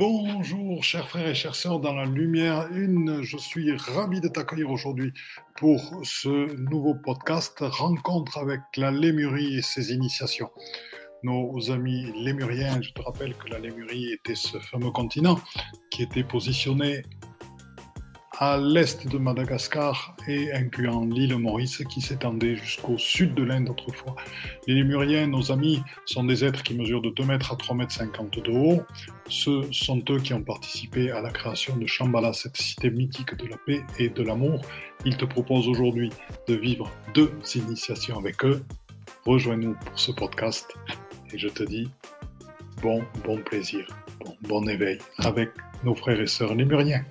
Bonjour chers frères et chères sœurs dans la lumière une, je suis ravi de t'accueillir aujourd'hui pour ce nouveau podcast Rencontre avec la Lémurie et ses initiations. Nos amis lémuriens, je te rappelle que la Lémurie était ce fameux continent qui était positionné à l'est de Madagascar et incluant l'île Maurice qui s'étendait jusqu'au sud de l'Inde autrefois. Les Lémuriens, nos amis, sont des êtres qui mesurent de 2 mètres à 3 mètres 50 de haut. Ce sont eux qui ont participé à la création de Shambhala, cette cité mythique de la paix et de l'amour. Ils te proposent aujourd'hui de vivre deux initiations avec eux. Rejoins-nous pour ce podcast et je te dis bon, bon plaisir, bon, bon éveil avec nos frères et sœurs lémuriens.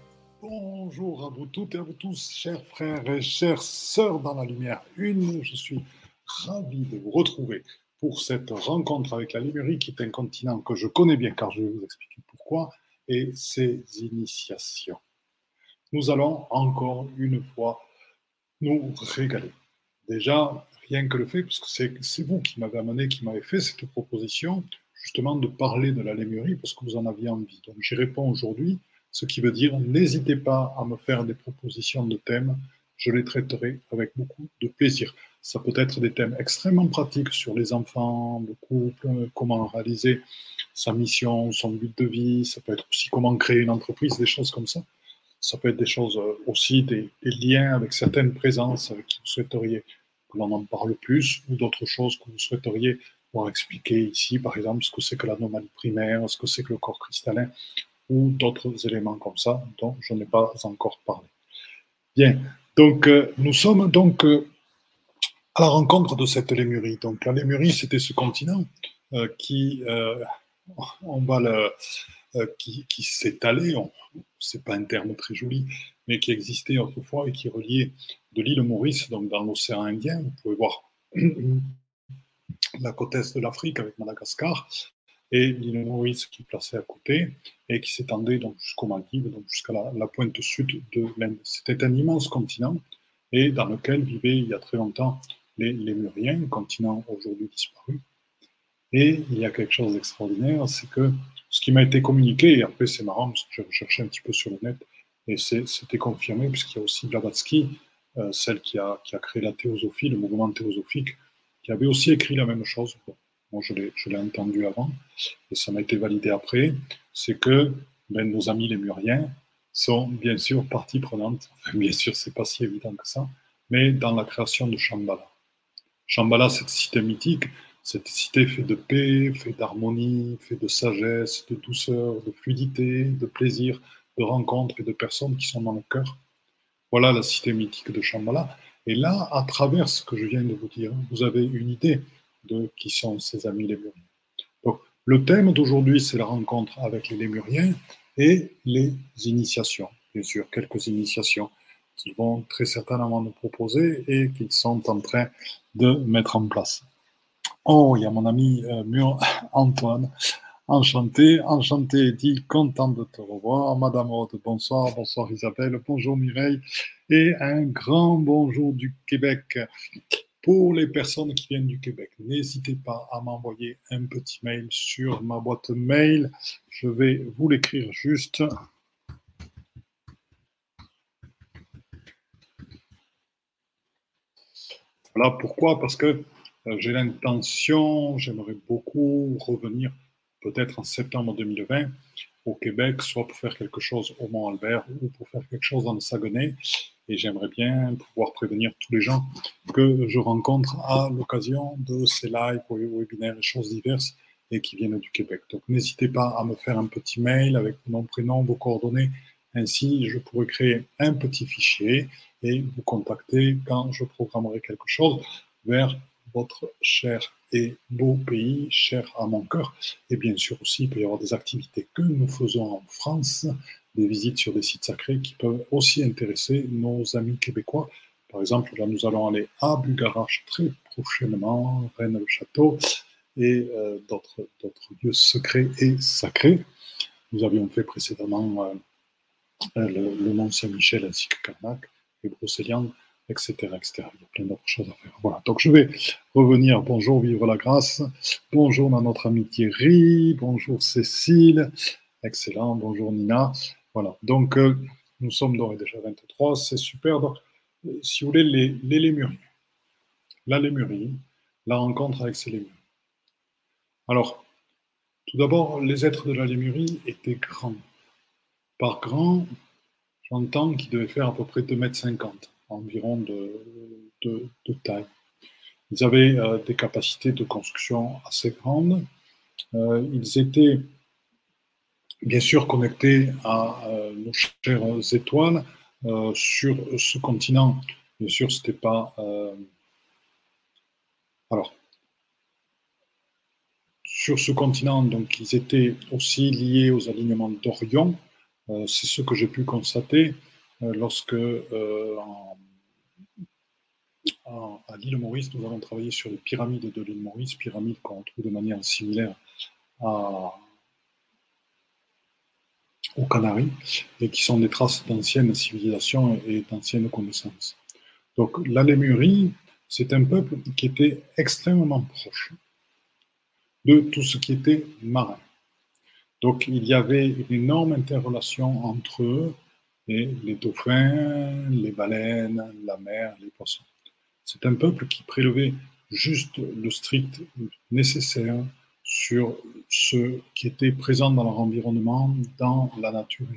Bonjour à vous toutes et à vous tous, chers frères et chères sœurs dans la lumière une. Je suis ravi de vous retrouver pour cette rencontre avec la Lémurie, qui est un continent que je connais bien, car je vais vous expliquer pourquoi, et ses initiations. Nous allons encore une fois nous régaler. Déjà, rien que le fait, parce que c'est vous qui m'avez amené, qui m'avez fait cette proposition, justement de parler de la Lémurie, parce que vous en aviez envie. Donc j'y réponds aujourd'hui ce qui veut dire, n'hésitez pas à me faire des propositions de thèmes, je les traiterai avec beaucoup de plaisir. Ça peut être des thèmes extrêmement pratiques sur les enfants, le couple, comment réaliser sa mission, son but de vie, ça peut être aussi comment créer une entreprise, des choses comme ça. Ça peut être des choses euh, aussi, des, liens avec certaines présences avec qui vous souhaiteriez que l'on en parle plus, ou d'autres choses que vous souhaiteriez voir expliquer ici, par exemple, ce que c'est que l'anomalie primaire, ce que c'est que le corps cristallin, ou d'autres éléments comme ça dont je n'ai pas encore parlé. Bien, donc euh, nous sommes donc euh, à la rencontre de cette Lémurie. Donc la Lémurie, c'était ce continent euh, qui, on va le, pas un terme très joli, mais qui existait autrefois et qui reliait de l'île Maurice, donc dans l'océan Indien. Vous pouvez voir la côte est de l'Afrique avec Madagascar, et l'île Maurice qui placée à côté et qui s'étendait donc jusqu'aux Maldives, donc jusqu'à la, pointe sud de l'Inde. C'était un immense continent et dans lequel vivaient il y a très longtemps les Lémuriens, continent aujourd'hui disparu. Et il y a quelque chose d'extraordinaire, c'est que ce qui m'a été communiqué, et après c'est marrant parce que j'ai recherché un petit peu sur le net, et c'était confirmé puisqu'il y a aussi Blavatsky, euh, celle qui a créé la théosophie, le mouvement théosophique, qui avait aussi écrit la même chose. Moi, je l'ai entendu avant, et ça m'a été validé après, c'est que ben, nos amis les Muriens sont bien sûr partie prenante, bien sûr, c'est pas si évident que ça, mais dans la création de Shambhala. Shambhala, cette cité mythique, cette cité fait de paix, fait d'harmonie, fait de sagesse, de douceur, de fluidité, de plaisir, de rencontres et de personnes qui sont dans le cœur. Voilà la cité mythique de Shambhala. Et là, à travers ce que je viens de vous dire, vous avez une idée de qui sont ses amis lémuriens. Donc, le thème d'aujourd'hui, c'est la rencontre avec les lémuriens et les initiations. Bien sûr, quelques initiations qu'ils vont très certainement nous proposer et qu'ils sont en train de mettre en place. Oh, il y a mon ami euh, Mur Antoine. Enchanté, enchanté, dit content de te revoir. Madame Aude, bonsoir, bonsoir Isabelle, bonjour Mireille et un grand bonjour du Québec. Pour les personnes qui viennent du Québec, n'hésitez pas à m'envoyer un petit mail sur ma boîte mail. Je vais vous l'écrire juste. Voilà pourquoi, parce que euh, j'ai l'intention, j'aimerais beaucoup revenir peut-être en septembre 2020 au Québec, soit pour faire quelque chose au Mont-Albert ou pour faire quelque chose dans le Saguenay et j'aimerais bien pouvoir prévenir tous les gens que je rencontre à l'occasion de ces lives, webinaires et choses diverses et qui viennent du Québec. Donc n'hésitez pas à me faire un petit mail avec mon prénom, vos coordonnées. Ainsi, je pourrai créer un petit fichier et vous contacter quand je programmerai quelque chose vers votre cher et beau pays, cher à mon cœur. Et bien sûr aussi, il peut y avoir des activités que nous faisons en France des visites sur des sites sacrés qui peuvent aussi intéresser nos amis québécois. Par exemple, là, nous allons aller à Bugarache très prochainement, Rennes-le-Château et euh, d'autres lieux secrets et sacrés. Nous avions fait précédemment euh, le, Mont Saint-Michel ainsi que Carnac et Brocéliande, etc., etc. Il y a plein d'autres choses à faire. Voilà, donc je vais revenir. Bonjour, vivre la grâce. Bonjour à notre ami Thierry. Bonjour Cécile. Excellent, bonjour Nina. Voilà, donc euh, nous sommes donc déjà 23, c'est super. Donc, euh, si vous voulez, les, les lémuriens, la lémurie, la rencontre avec ces lémuriens. Alors, tout d'abord, les êtres de la lémurie étaient grands. Par grand, j'entends qu'ils devaient faire à peu près 2,50 m environ de, taille. Ils avaient euh, des capacités de construction assez grandes. Euh, ils étaient bien sûr connectés à euh, nos chères étoiles sur ce continent. Bien sûr, c'était pas. alors, sur ce continent, donc, ils étaient aussi liés aux alignements d'Orion. C'est ce que j'ai pu constater lorsque, à l'île Maurice, nous avons travaillé sur les pyramides de l'île Maurice, pyramides qu'on trouve de manière similaire aux Canaries, et qui sont des traces d'anciennes civilisations et d'anciennes connaissances. Donc la Lémurie, c'est un peuple qui était extrêmement proche de tout ce qui était marin. Donc il y avait une énorme interrelation entre eux les dauphins, les baleines, la mer, les poissons. C'est un peuple qui prélevait juste le strict nécessaire sur ce qui était présent dans leur environnement, dans la nature.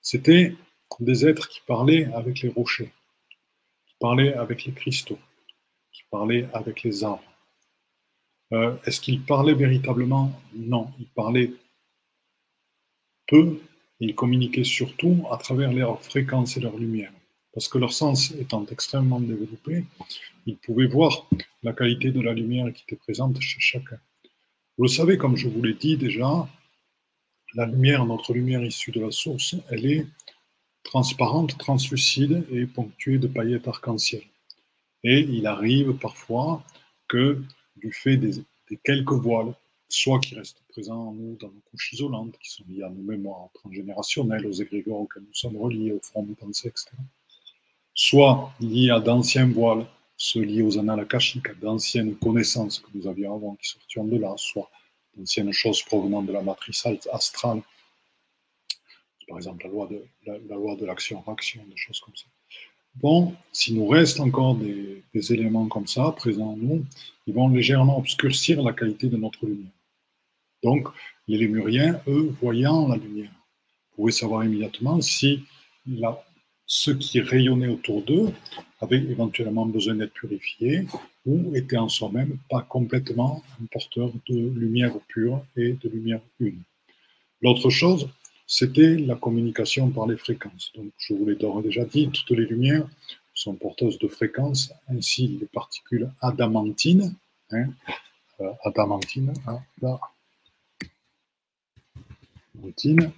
C'était des êtres qui parlaient avec les rochers, qui parlaient avec les cristaux, qui parlaient avec les arbres. Euh, est-ce qu'ils parlaient véritablement? Non, ils parlaient peu ils communiquaient surtout à travers leurs fréquences et leurs lumières parce que leur sens étant extrêmement développé, ils pouvaient voir la qualité de la lumière qui était présente chez chacun. Vous le savez, comme je vous l'ai dit déjà, la lumière, notre lumière issue de la source, elle est transparente, translucide et ponctuée de paillettes arc-en-ciel. Et il arrive parfois que, du fait des, quelques voiles, soit qui restent présents en nous dans nos couches isolantes, qui sont liées à nos mémoires transgénérationnelles, aux égrégores auxquels nous sommes reliés, au front de pensée, etc., soit liés à d'anciens voiles, ceux liés aux annales à d'anciennes connaissances que nous avions avant qui sortiront de là, soit d'anciennes choses provenant de la matrice astrale, par exemple la loi de, la, loi de l'action-action, des choses comme ça. Bon, s'il nous reste encore des, éléments comme ça présents en nous, ils vont légèrement obscurcir la qualité de notre lumière. Donc, les lémuriens, eux, voyant la lumière, pouvaient savoir immédiatement si la, ce qui rayonnait autour d'eux avait éventuellement besoin d'être purifié ou était en soi-même pas complètement un porteur de lumière pure et de lumière une. L'autre chose, c'était la communication par les fréquences. Donc, je vous l'ai déjà dit, toutes les lumières sont porteuses de fréquences, ainsi les particules adamantines, hein, euh, adamantines, hein, adamantines,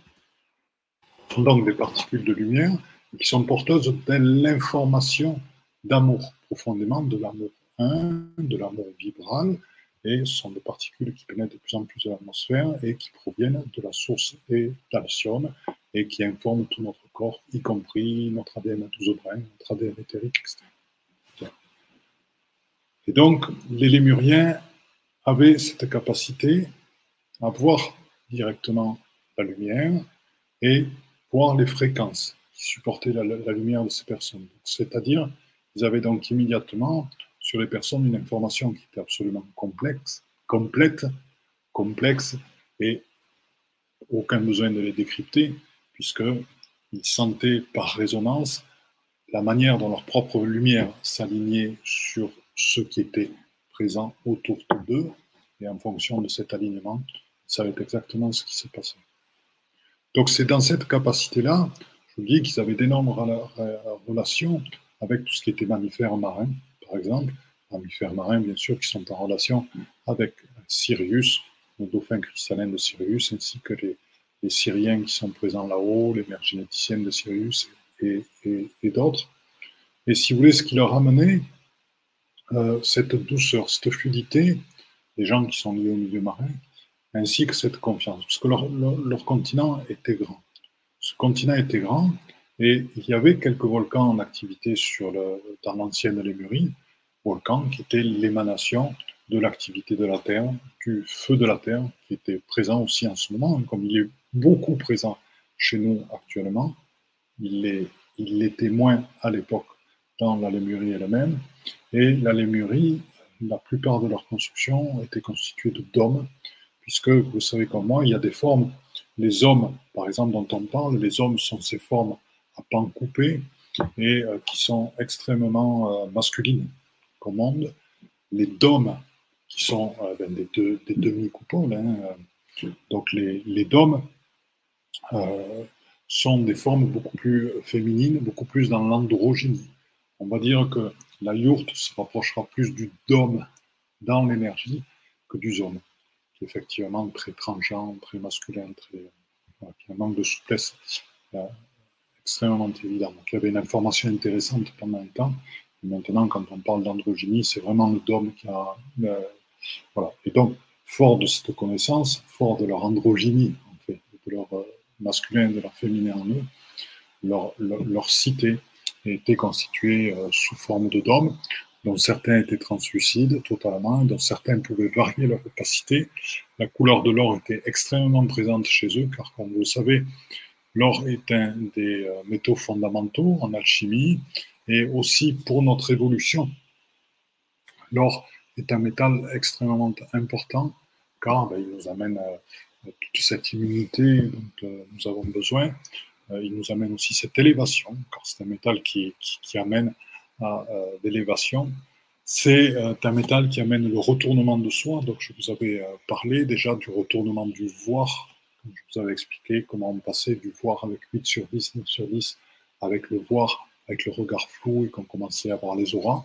sont donc des particules de lumière qui sont porteuses de l'information d'amour, profondément de l'amour un, de l'amour vibral, et ce sont des particules qui pénètrent de plus en plus dans l'atmosphère et qui proviennent de la source et d'Alcyone et qui informent tout notre corps, y compris notre ADN à 12 brins, notre ADN éthérique, etc. Et donc, les Lémuriens avaient cette capacité à voir directement la lumière et voir les fréquences supporter la, lumière de ces personnes. C'est-à-dire, ils avaient donc immédiatement sur les personnes une information qui était absolument complexe, complète, complexe, et aucun besoin de les décrypter, puisqu'ils sentaient par résonance la manière dont leur propre lumière s'alignait sur ce qui était présent autour d'eux, et en fonction de cet alignement, ils savaient exactement ce qui se passait. Donc c'est dans cette capacité-là je dis qu'ils avaient d'énormes relations avec tout ce qui était mammifères marins, par exemple. Mammifères marins, bien sûr, qui sont en relation avec Sirius, le dauphin cristallin de Sirius, ainsi que les, Syriens qui sont présents là-haut, les mères généticiennes de Sirius et, d'autres. Et si vous voulez, ce qui leur amenait euh, cette douceur, cette fluidité, les gens qui sont liés au milieu marin, ainsi que cette confiance, parce que leur continent était grand ce continent était grand et il y avait quelques volcans en activité sur dans l'ancienne Lémurie, volcans qui étaient l'émanation de l'activité de la Terre, du feu de la Terre, qui était présent aussi en ce moment, comme il est beaucoup présent chez nous actuellement. Il l'était moins à l'époque dans la Lémurie elle-même. Et la Lémurie, la plupart de leurs constructions étaient constituées de dômes, puisque vous savez comme moi, il y a des formes. Les hommes, par exemple, dont on parle, les hommes sont ces formes à pans coupés et euh, qui sont extrêmement euh, masculines comme monde. Les dômes, qui sont euh, ben, des, demi-coupoles, hein, donc les, les dômes sont des formes beaucoup plus féminines, beaucoup plus dans l'androgynie. On va dire que la yourte se rapprochera plus du dôme dans l'énergie que du zone, effectivement très tranchant, très masculin, très, qui a un manque de souplesse euh, extrêmement évident. Il y avait une information intéressante pendant un temps. Et maintenant, quand on parle d'androgynie, c'est vraiment le dôme qui a. Euh, voilà. Et donc, fort de cette connaissance, fort de leur androgynie, en fait, de leur euh, masculin de leur féminin en eux, leur, cité étaient constitués euh, sous forme de dômes, dont certains étaient translucides totalement, dont certains pouvaient varier leur opacité. La couleur de l'or était extrêmement présente chez eux, car comme vous le savez, l'or est un des euh, métaux fondamentaux en alchimie et aussi pour notre évolution. L'or est un métal extrêmement important car ben, il nous amène euh, toute cette immunité dont nous avons besoin. Euh, il nous amène aussi cette élévation, car c'est un métal qui, amène à euh, l'élévation. C'est euh, un métal qui amène le retournement de soi. Donc, je vous avais parlé déjà du retournement du voir. je vous avais expliqué comment on passait du voir avec 8 sur 10, 9 sur 10, avec le voir, avec le regard flou et qu'on commençait à voir les auras.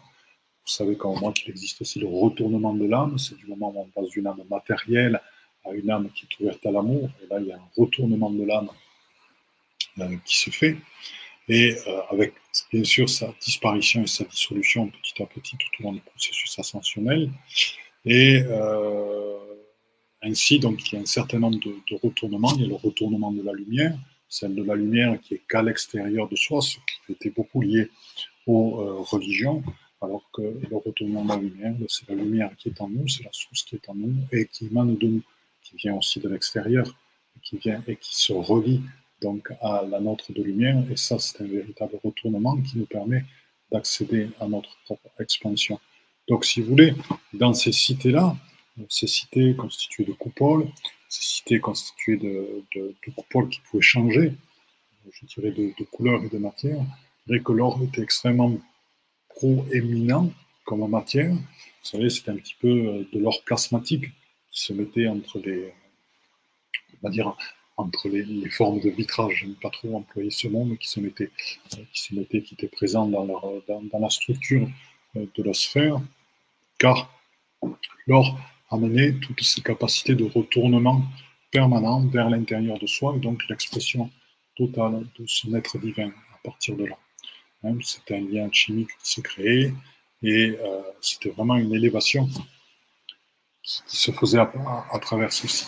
Vous savez comme moi qu'il existe aussi le retournement de l'âme. C'est du moment où on passe d'une âme matérielle à une âme qui est ouverte à l'amour. Et là, il y a un retournement de l'âme euh, qui se fait, et euh, avec bien sûr sa disparition et sa dissolution petit à petit tout au long du processus ascensionnel. Et euh, ainsi, donc, il y a un certain nombre de, retournements. Il y a le retournement de la lumière, celle de la lumière qui est qu'à l'extérieur de soi, ce qui était beaucoup lié aux religions, alors que le retournement de la lumière, c'est la lumière qui est en nous, c'est la source qui est en nous et qui émane de nous, qui vient aussi de l'extérieur, qui vient et qui se relie donc à la nôtre de lumière. Et ça, c'est un véritable retournement qui nous permet d'accéder à notre propre expansion. Donc, si vous voulez, dans ces cités-là, ces cités constituées de coupoles, ces cités constituées de, de, coupoles qui pouvaient changer, je dirais de, de couleur et de matière, je que l'or était extrêmement proéminent comme matière. Vous savez, c'est un petit peu euh, de l'or plasmatique qui se mettait entre les, on va dire, entre les, formes de vitrage, je n'aime pas trop employer ce mot, mais qui se mettaient, qui se mettaient, qui étaient présents dans, la structure euh, de la sphère, car l'or amenait toutes ces capacités de retournement permanent vers l'intérieur de soi, et donc l'expression totale de son être divin à partir de là. Hein, c'était un lien chimique qui se créait, et euh, c'était vraiment une élévation qui, se faisait à travers ceci.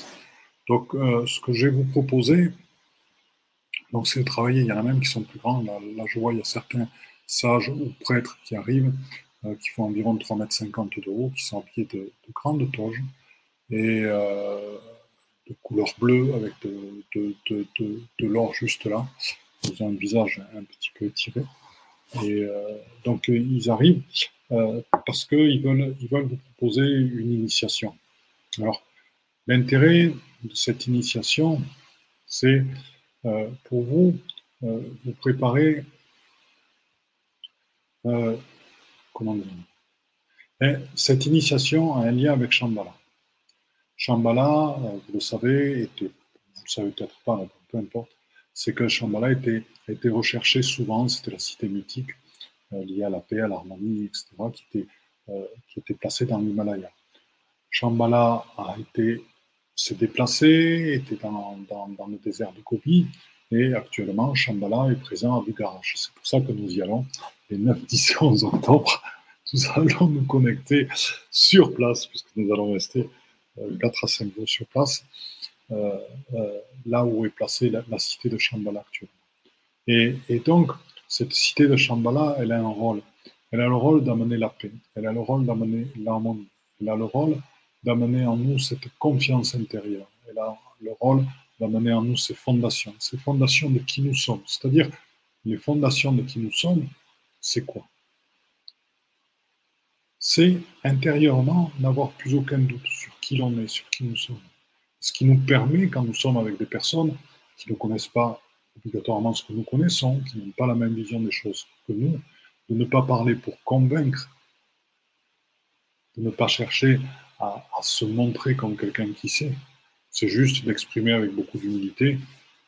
Donc, euh, ce que je vais vous proposer, donc c'est de travailler. Il y en a même qui sont plus grands. Là, je vois, il y a certains sages ou prêtres qui arrivent, euh, qui font environ 3,50 m de haut, qui sont habillés de, de grandes toges et euh, de couleur bleue avec de, de l'or juste là. Ils ont un visage un petit peu étiré. Et donc, ils arrivent parce qu'ils veulent, ils veulent vous proposer une initiation. Alors, l'intérêt de cette initiation, c'est euh, pour vous, euh, vous préparer, euh, comment dire, eh, cette initiation a un lien avec Shambhala. Shambhala, vous le savez, était, vous le savez peut-être pas, peu importe, c'est que Shambhala était, été recherché souvent, c'était la cité mythique liée à la paix, à l'harmonie, etc., était, qui était placée dans l'Himalaya. Shambhala a été s'est déplacé, était dans, dans, le désert de Gobi, et actuellement, Shambhala est présent à Bugarach. C'est pour ça que nous y allons les 9, 10 et 11 octobre. Nous allons nous connecter sur place, puisque nous allons rester 4 euh, à 5 jours sur place, euh, euh, là où est placée la, cité de Shambhala actuellement. Et, et, donc, cette cité de Shambhala, elle a un rôle. Elle a le rôle d'amener la paix, elle a le rôle d'amener l'harmonie, elle a le rôle d'amener en nous cette confiance intérieure. Elle a le rôle d'amener en nous ces fondations, ces fondations de qui nous sommes. C'est-à-dire, les fondations de qui nous sommes, c'est quoi? C'est intérieurement n'avoir plus aucun doute sur qui l'on est, sur qui nous sommes. Ce qui nous permet, quand nous sommes avec des personnes qui ne connaissent pas obligatoirement ce que nous connaissons, qui n'ont pas la même vision des choses que nous, de ne pas parler pour convaincre, de ne pas chercher à, se montrer comme quelqu'un qui sait. C'est juste d'exprimer avec beaucoup d'humilité,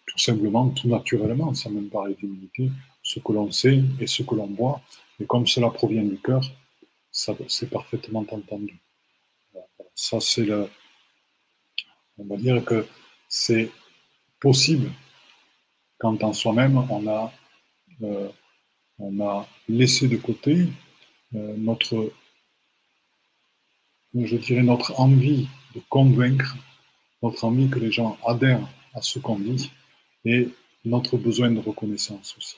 tout simplement, tout naturellement, sans même parler d'humilité, ce que l'on sait et ce que l'on voit. Et comme cela provient du cœur, c'est parfaitement entendu. Ça, c'est le. On va dire que c'est possible quand en soi-même on a, euh, on a laissé de côté euh, notre, je dirais, notre envie de convaincre, notre envie que les gens adhèrent à ce qu'on dit et notre besoin de reconnaissance aussi.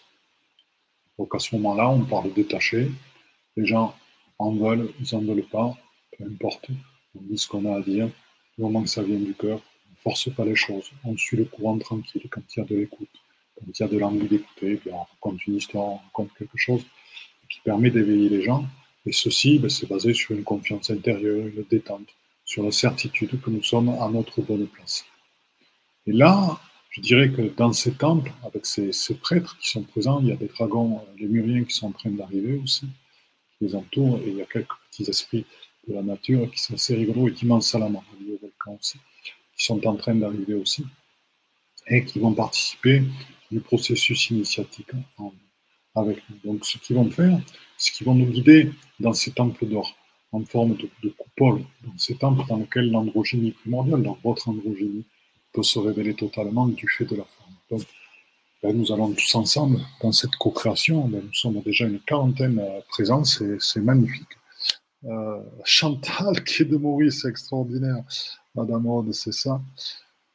Donc à ce moment-là, on parle détaché, les gens en veulent, ils n'en veulent pas, peu importe, on dit ce qu'on a à dire, du moment que ça vient du cœur, on ne force pas les choses, on suit le courant tranquille quand il y a de l'écoute quand il y a de l'envie d'écouter, on raconte une histoire, on raconte quelque chose qui permet d'éveiller les gens. Et ceci, ben, c'est basé sur une confiance intérieure, une détente, sur la certitude que nous sommes à notre bonne place. Et là, je dirais que dans ces temples, avec ces, prêtres qui sont présents, il y a des dragons, les muriens qui sont en train d'arriver aussi, qui les entourent, et il y a quelques petits esprits de la nature qui sont assez rigolos et d'immenses salamandres, aussi, qui sont en train d'arriver aussi, et qui vont participer du processus initiatique Donc, ce qu'ils vont faire, c'est qu'ils vont nous guider dans ces temples d'or, en forme de, coupole, dans ces temples dans lesquels l'androgynie primordiale, dans votre androgynie, peut se révéler totalement du fait de la forme. Ben, nous allons tous ensemble dans cette co-création. Ben, nous sommes déjà une quarantaine présents, c'est magnifique. Euh, Chantal qui est de Maurice, extraordinaire. Madame Aude, c'est ça.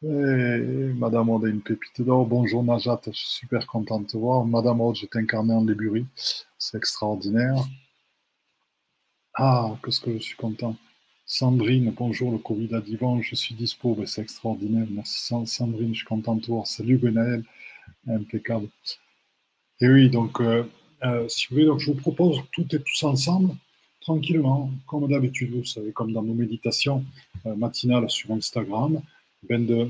Madame Aude une pépite d'or. Bonjour Najat, je suis super content de te voir. Madame Aude, je incarné en Léburie. C'est extraordinaire. Ah, qu'est-ce que je suis content. Sandrine, bonjour, le Covid dit bon, je suis dispo, ben, c'est extraordinaire. Merci Sandrine, je suis content de te voir. Salut Gwenaël, impeccable. Et oui, donc, euh, euh, si vous voulez, donc, je vous propose toutes et tous ensemble, tranquillement, comme d'habitude, vous savez, comme dans nos méditations euh, matinales sur Instagram, ben de,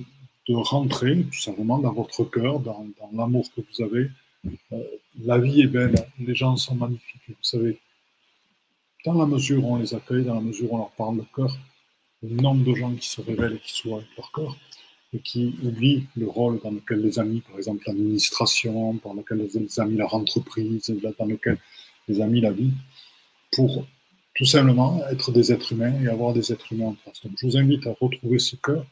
de, rentrer tout simplement dans votre cœur, dans, dans l'amour que vous avez. Euh, la vie est belle, les gens sont magnifiques. Vous savez, dans la mesure où on les accueille, dans la mesure où on leur parle le cœur, le nombre de gens qui se révèlent et qui sont avec leur cœur et qui oublient le rôle dans lequel les amis, par exemple l'administration, dans lequel les amis leur entreprise, dans lequel les amis la vie, pour tout simplement être des êtres humains et avoir des êtres humains en face. Donc je vous invite à retrouver ce cœur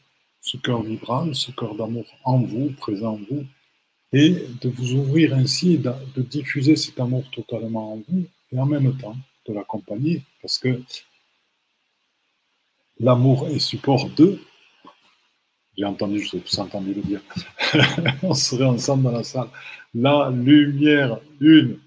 ce cœur vibral, ce cœur d'amour en vous, présent en vous, et de vous ouvrir ainsi, de, de diffuser cet amour totalement en vous, et en même temps de l'accompagner, parce que l'amour est support de, j'ai entendu, je vous ai tous entendu le dire, on serait ensemble dans la salle, la lumière une,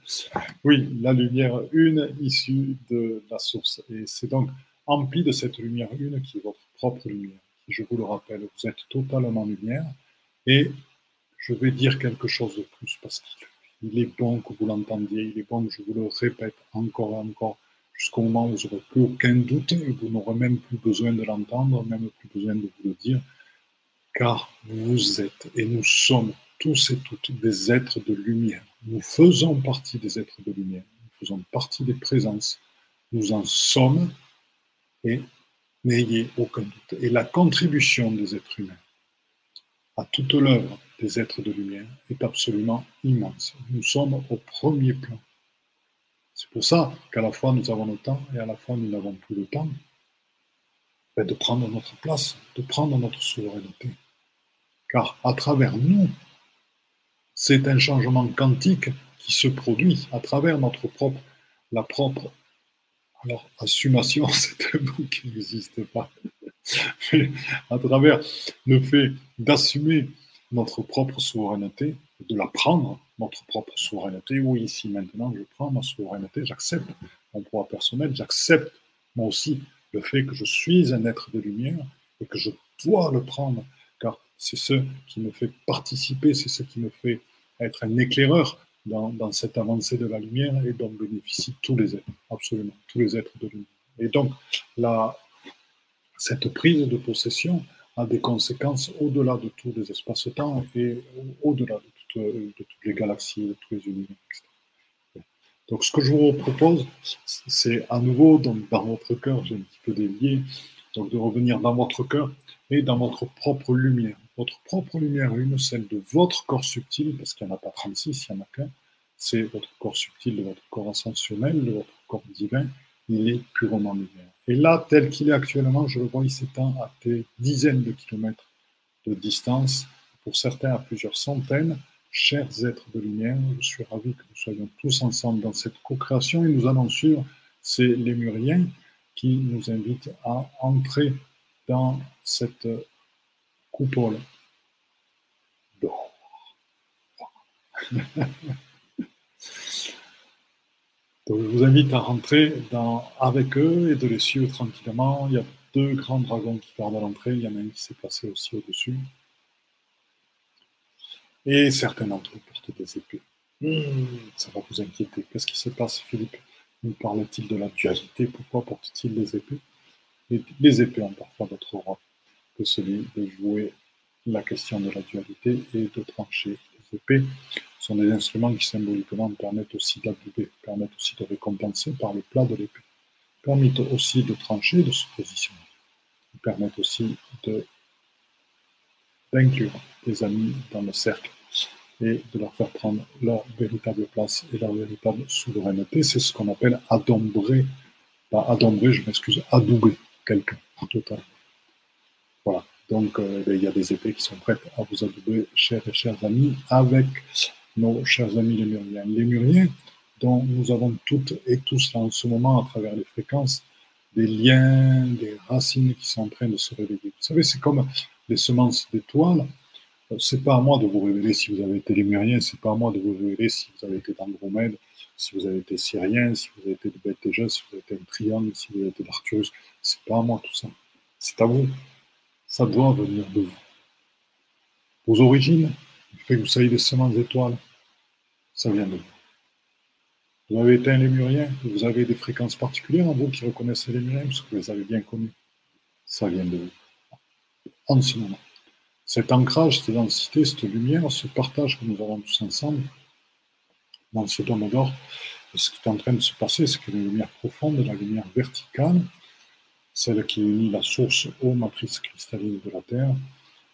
oui, la lumière une issue de la source, et c'est donc empli de cette lumière une qui est votre propre lumière je vous le rappelle, vous êtes totalement lumière. Et je vais dire quelque chose de plus parce qu'il est bon que vous l'entendiez, il est bon que je vous le répète encore et encore jusqu'au moment où vous n'aurez plus aucun doute et vous n'aurez même plus besoin de l'entendre, même plus besoin de vous le dire, car vous êtes et nous sommes tous et toutes des êtres de lumière. Nous faisons partie des êtres de lumière, nous faisons partie des présences, nous en sommes et n'ayez aucun doute. Et la contribution des êtres humains à toute l'œuvre des êtres de lumière est absolument immense. Nous sommes au premier plan. C'est pour ça qu'à la fois nous avons le temps et à la fois nous n'avons plus le temps de prendre notre place, de prendre notre souveraineté. Car à travers nous, c'est un changement quantique qui se produit à travers notre propre, la propre alors, assumation, c'est un mot qui n'existe pas. Mais à travers le fait d'assumer notre propre souveraineté, de la prendre, notre propre souveraineté, oui, ici maintenant, je prends ma souveraineté, j'accepte mon pouvoir personnel, j'accepte moi aussi le fait que je suis un être de lumière et que je dois le prendre, car c'est ce qui me fait participer, c'est ce qui me fait être un éclaireur dans, cette avancée de la lumière et dont bénéficient tous les êtres, absolument, tous les êtres de lumière. Et donc, cette prise de possession a des conséquences au-delà de tous les espaces-temps et au-delà de, toutes les galaxies, de tous les univers, etc. Donc, ce que je vous propose, c'est à nouveau, donc, dans votre cœur, j'ai un petit peu dévié, donc de revenir dans votre cœur et dans votre propre lumière. Votre propre lumière, une, celle de votre corps subtil, parce qu'il n'y en a pas 36, il n'y en a qu'un, c'est votre corps subtil, de votre corps ascensionnel, de votre corps divin, il est purement lumière. Et là, tel qu'il est actuellement, je le vois, il s'étend à des dizaines de kilomètres de distance, pour certains à plusieurs centaines. Chers êtres de lumière, je suis ravi que nous soyons tous ensemble dans cette co-création et nous allons suivre ces lémuriens qui nous invitent à entrer dans cette d'or. Donc, je vous invite à rentrer dans, avec eux et de les suivre tranquillement. Il y a deux grands dragons qui gardent à l'entrée. Il y en a un qui s'est placé aussi au-dessus. Et certains d'entre eux portent des épées. Hmm, ça va vous inquiéter. Qu'est-ce qui se passe, Philippe? Nous parle-t-il de la dualité? Pourquoi porte-t-il des épées? Les, épées ont parfois d'autres rôle que celui de jouer la question de la dualité et de trancher. Les épées sont des instruments qui symboliquement permettent aussi d'adouber, permettent aussi de récompenser par le plat de l'épée, permettent aussi de trancher, de se positionner, permettent aussi d'inclure des amis dans le cercle et de leur faire prendre leur véritable place et leur véritable souveraineté. C'est ce qu'on appelle adombrer, pas adombrer, je m'excuse, adouber quelqu'un total. Donc, euh, il y a des épées qui sont prêtes à vous adouber, chers et chers amis, avec nos chers amis lémuriens. Lémuriens, dont nous avons toutes et tous là en ce moment, à travers les fréquences, des liens, des racines qui sont en train de se révéler. Vous savez, c'est comme les semences d'étoiles. C'est pas à moi de vous révéler si vous avez été lémurien, c'est pas à moi de vous révéler si vous avez été d'Andromède, si vous avez été syrien, si vous avez été de Beth si vous avez été un triangle, si vous avez été d'Arcturus. C'est pas à moi tout ça. C'est à vous. Ça doit venir de vous. Vos origines, le fait que vous soyez des semences d'étoiles, ça vient de vous. Vous avez été un lémurien, vous avez des fréquences particulières en vous qui reconnaissent les lémuriens, parce que vous les avez bien connus. Ça vient de vous. En ce moment. Cet ancrage, cette densité, cette lumière, ce partage que nous avons tous ensemble, dans ce dôme d'or, ce qui est en train de se passer, c'est que la lumière profonde, la lumière verticale, celle qui unit la source aux matrices cristallines de la Terre,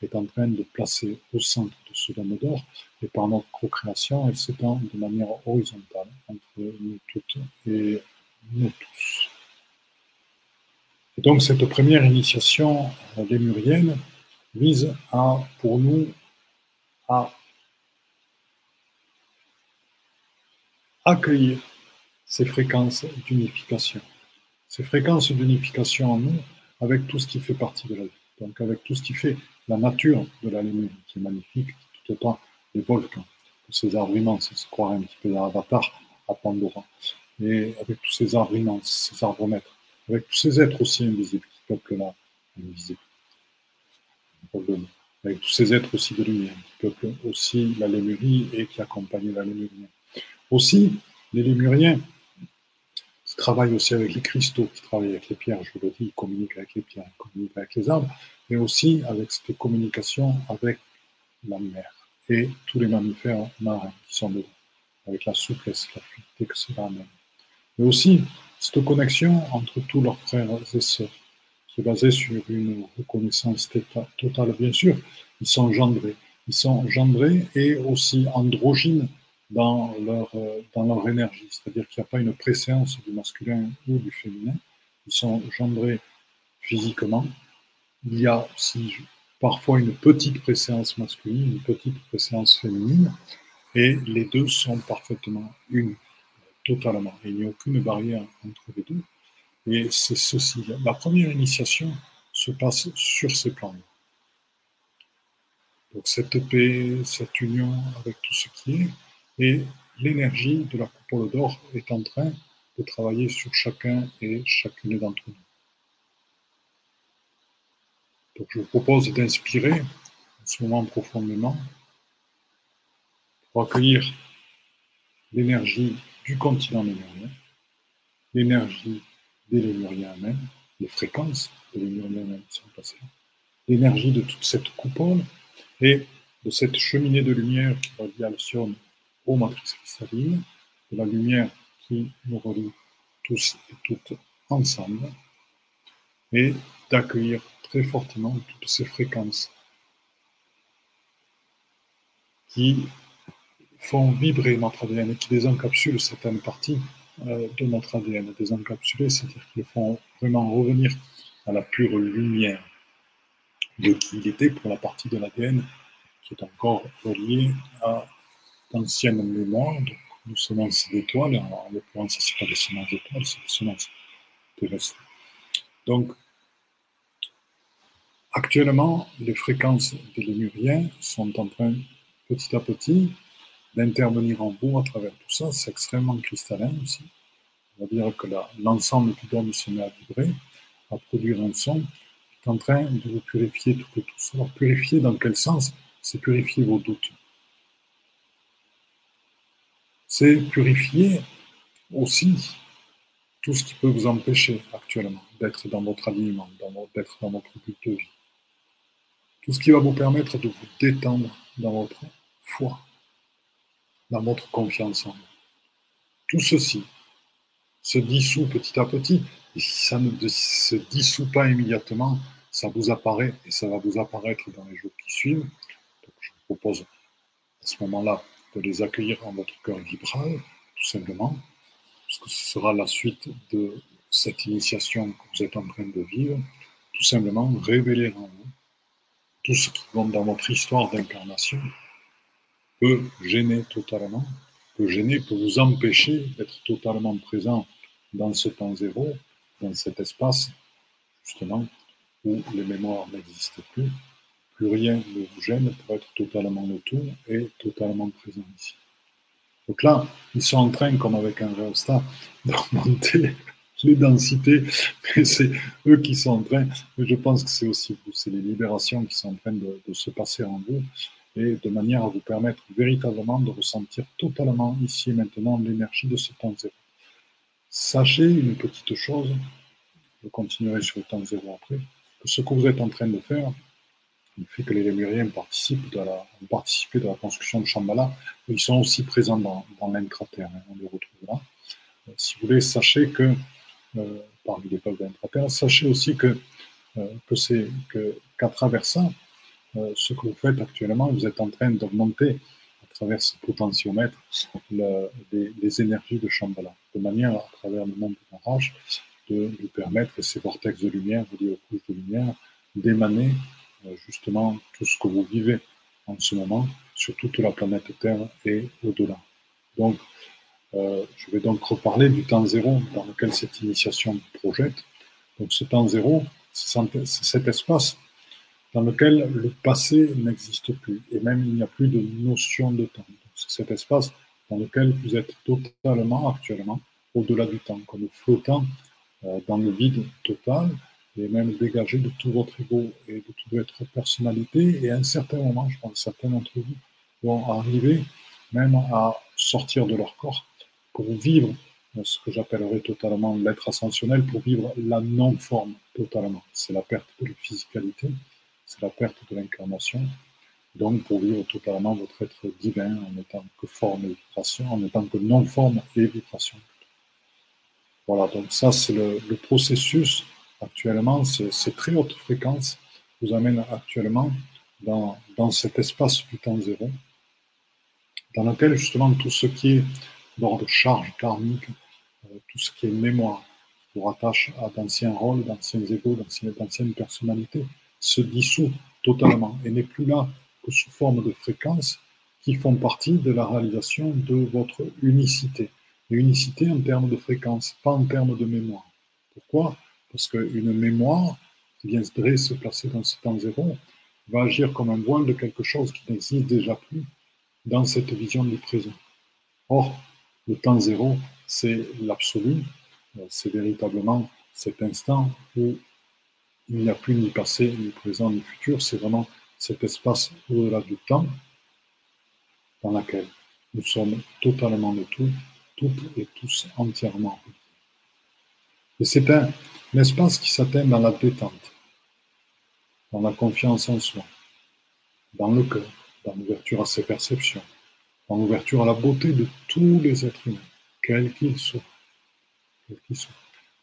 est en train de placer au centre de ce dôme d'or, et par notre co-création, elle s'étend de manière horizontale entre nous toutes et nous tous. Et donc cette première initiation lémurienne vise à, pour nous, à accueillir ces fréquences d'unification. Ces fréquences d'unification en nous avec tout ce qui fait partie de la vie. Donc avec tout ce qui fait la nature de la lumière, qui est magnifique, tout autant les volcans, tous ces arbres immenses, se croirait un petit peu dans Avatar à Pandora, et avec tous ces arbres immenses, ces arbres maîtres, avec tous ces êtres aussi invisibles qui peuplent là, invisibles, avec tous ces êtres aussi de lumière qui peuplent aussi la lémurie et qui accompagnent la lémurie. Aussi, les lémuriens qui travaillent aussi avec les cristaux, qui travaillent avec les pierres, je vous le dis, ils communiquent avec les pierres, ils communiquent avec les arbres, mais aussi avec cette communication avec la mer et tous les mammifères marins qui sont dedans, avec la souplesse, la fluidité que cela amène. Mais aussi cette connexion entre tous leurs frères et sœurs, qui est basée sur une reconnaissance totale, bien sûr. Ils sont gendrés. Ils sont gendrés et aussi androgynes dans leur, euh, dans leur énergie. C'est-à-dire qu'il n'y a pas une préséance du masculin ou du féminin. Ils sont gendrés physiquement. Il y a aussi parfois une petite préséance masculine, une petite préséance féminine, et les deux sont parfaitement unis, totalement. Il n'y a aucune barrière entre les deux. Et c'est ceci. La première initiation se passe sur ces plans. Donc cette paix, cette union avec tout ce qui est, et l'énergie de la coupole d'or est en train de travailler sur chacun et chacune d'entre nous. Donc je vous propose d'inspirer en ce moment profondément pour accueillir l'énergie du continent lémurien, l'énergie des lémuriens eux-mêmes, les fréquences des lémuriens eux-mêmes sont passées l'énergie de toute cette coupole et de cette cheminée de lumière qui relie aux matrices cristallines, de la lumière qui nous relie tous et toutes ensemble, et d'accueillir très fortement toutes ces fréquences qui font vibrer notre ADN et qui désencapsulent certaines parties euh, de notre ADN. Désencapsuler, c'est-à-dire qu'ils font vraiment revenir à la pure lumière de qui il était pour la partie de l'ADN qui est encore reliée à d'anciennes mémoires, donc nous semences d'étoiles, en l'occurrence, ce n'est pas des semences d'étoiles, c'est des semences terrestres. Donc, actuellement, les fréquences des lémuriens sont en train, petit à petit, d'intervenir en vous à travers tout ça. C'est extrêmement cristallin aussi. On va dire que l'ensemble du dôme se met à vibrer, à produire un son en train de vous purifier tout et tout. Alors, purifier dans quel sens? C'est purifier vos doutes. C'est purifier aussi tout ce qui peut vous empêcher actuellement d'être dans votre alignement, d'être dans votre but de vie. Tout ce qui va vous permettre de vous détendre dans votre foi, dans votre confiance en vous. Tout ceci se dissout petit à petit. Et si ça ne se dissout pas immédiatement, ça vous apparaît et ça va vous apparaître dans les jours qui suivent. Je vous propose à ce moment-là de les accueillir en votre cœur vibral, tout simplement, parce que ce sera la suite de cette initiation que vous êtes en train de vivre. Tout simplement, révéler en vous tout ce qui dans votre histoire d'incarnation peut gêner totalement, peut gêner, peut vous empêcher d'être totalement présent dans ce temps zéro, dans cet espace, justement, où les mémoires n'existent plus, plus rien ne vous gêne pour être totalement autour et totalement présent ici. Donc là, ils sont en train, comme avec un rhéostat, d'augmenter les densités, mais c'est eux qui sont en train, mais je pense que c'est aussi vous, c'est les libérations qui sont en train de, de, se passer en vous, et de manière à vous permettre véritablement de ressentir totalement ici et maintenant l'énergie de ce temps zéro. Sachez une petite chose, je continuerai sur le temps zéro après, que ce que vous êtes en train de faire, le fait que les Lémuriens participent de la, ont participé de la construction de Shambhala, ils sont aussi présents dans, dans l'intraterre, hein, on les retrouve là. Euh, si vous voulez, sachez que, euh, parmi les peuples d'intraterre, sachez aussi euh, que qu'à travers ça, ce que vous faites actuellement, vous êtes en train d'augmenter à travers ce potentiomètre le, les, énergies de Shambhala, de manière à travers le monde de rage, de lui permettre, ces vortex de lumière, reliés aux couches de lumière, d'émaner justement tout ce que vous vivez en ce moment sur toute la planète Terre et au-delà. Donc, euh, je vais donc reparler du temps zéro dans lequel cette initiation projette. Donc, ce temps zéro, c'est cet espace dans lequel le passé n'existe plus et même il n'y a plus de notion de temps. C'est cet espace dans lequel vous êtes totalement actuellement au-delà du temps, comme flottant euh, dans le vide total et même dégagé de tout votre ego et de toute votre personnalité. Et à un certain moment, je pense que certains d'entre vous vont arriver même à sortir de leur corps pour vivre ce que j'appellerais totalement l'être ascensionnel, pour vivre la non-forme totalement. C'est la perte de la physicalité, c'est la perte de l'incarnation. Donc, pour vivre totalement votre être divin en étant que forme et en étant que non-forme et vibration. Voilà, donc ça, c'est le, processus actuellement, ces très hautes fréquences vous amènent actuellement dans, cet espace du temps zéro, dans lequel justement tout ce qui est d'ordre charge karmique, euh, tout ce qui est mémoire, vous rattache à d'anciens rôles, d'anciens égaux, d'anciennes personnalités, se dissout totalement et n'est plus là que sous forme de fréquences qui font partie de la réalisation de votre unicité unicité en termes de fréquence, pas en termes de mémoire. Pourquoi? Parce qu'une mémoire qui vient se placer dans ce temps zéro va agir comme un voile de quelque chose qui n'existe déjà plus dans cette vision du présent. Or, le temps zéro, c'est l'absolu, c'est véritablement cet instant où il n'y a plus ni passé, ni présent, ni futur, c'est vraiment cet espace au-delà du temps dans lequel nous sommes totalement de tout, toutes et tous entièrement. Et c'est un, un espace qui s'atteint dans la détente, dans la confiance en soi, dans le cœur, dans l'ouverture à ses perceptions, dans l'ouverture à la beauté de tous les êtres humains, quels qu'ils soient. Quels qu'ils soient.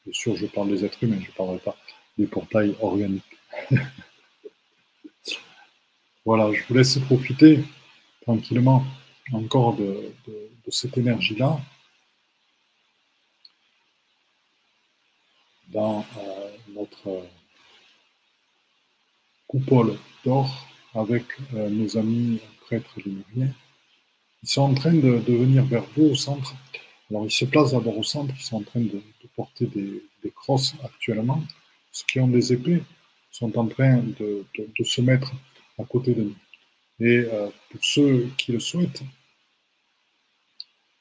Bien sûr, je parle des êtres humains, je ne parlerai pas des portails organiques. voilà, je vous laisse profiter tranquillement encore de, cette énergie-là dans euh, notre coupole d'or avec euh, nos amis prêtres lémuriens. Ils sont en train de, venir vers vous au centre. Alors, ils se placent d'abord au centre, ils sont en train de, porter des, crosses actuellement. Ceux qui ont des épées sont en train de, se mettre à côté de nous. Et euh, pour ceux qui le souhaitent,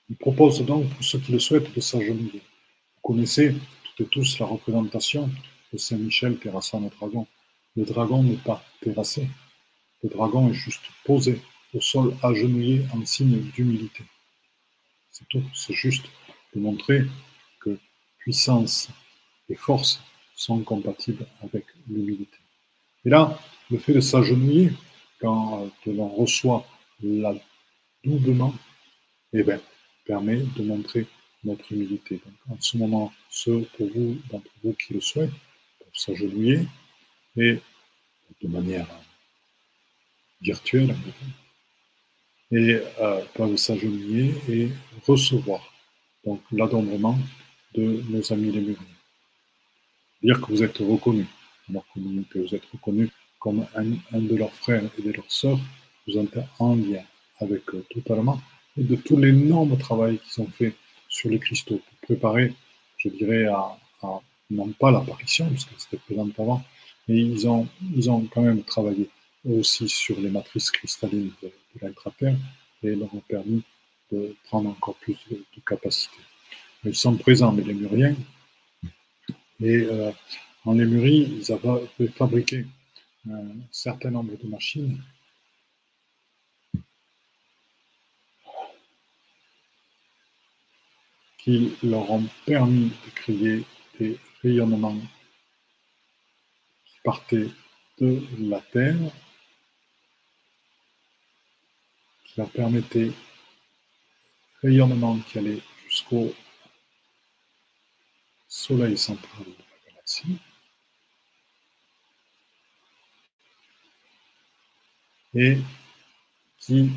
ils proposent donc, pour ceux qui le souhaitent, de s'agenouiller. Vous connaissez tous la représentation de Saint-Michel terrassant le dragon. Le dragon n'est pas terrassé, le dragon est juste posé au sol agenouillé en signe d'humilité. C'est tout, c'est juste de montrer que puissance et force sont compatibles avec l'humilité. Et là, le fait de s'agenouiller, quand euh, l'on reçoit l'adoubement, eh bien, permet de montrer notre humilité. En ce moment, ceux pour vous, d'entre vous qui le souhaitent, peuvent s'agenouiller et de manière virtuelle et euh, peuvent s'agenouiller et recevoir l'adombrement de nos amis les muriers. Dire que vous êtes reconnu, alors que vous êtes reconnu comme un, de leurs frères et de leurs sœurs, vous êtes en lien avec eux totalement, et de tout l'énorme travail qu'ils ont fait sur les cristaux pour préparer, je dirais, à, non pas l'apparition, parce que c'était présent avant, mais ils ont, ils ont quand même travaillé aussi sur les matrices cristallines de, l'intraterre et leur ont permis de prendre encore plus de, capacité. Ils sont présents, les lémuriens, et euh, en Lémurie, ils avaient fabriqué un certain nombre de machines qui leur ont permis de créer des rayonnements qui partaient de la Terre leur permettait rayonnement qui allait jusqu'au soleil central de la galaxie. Et qui,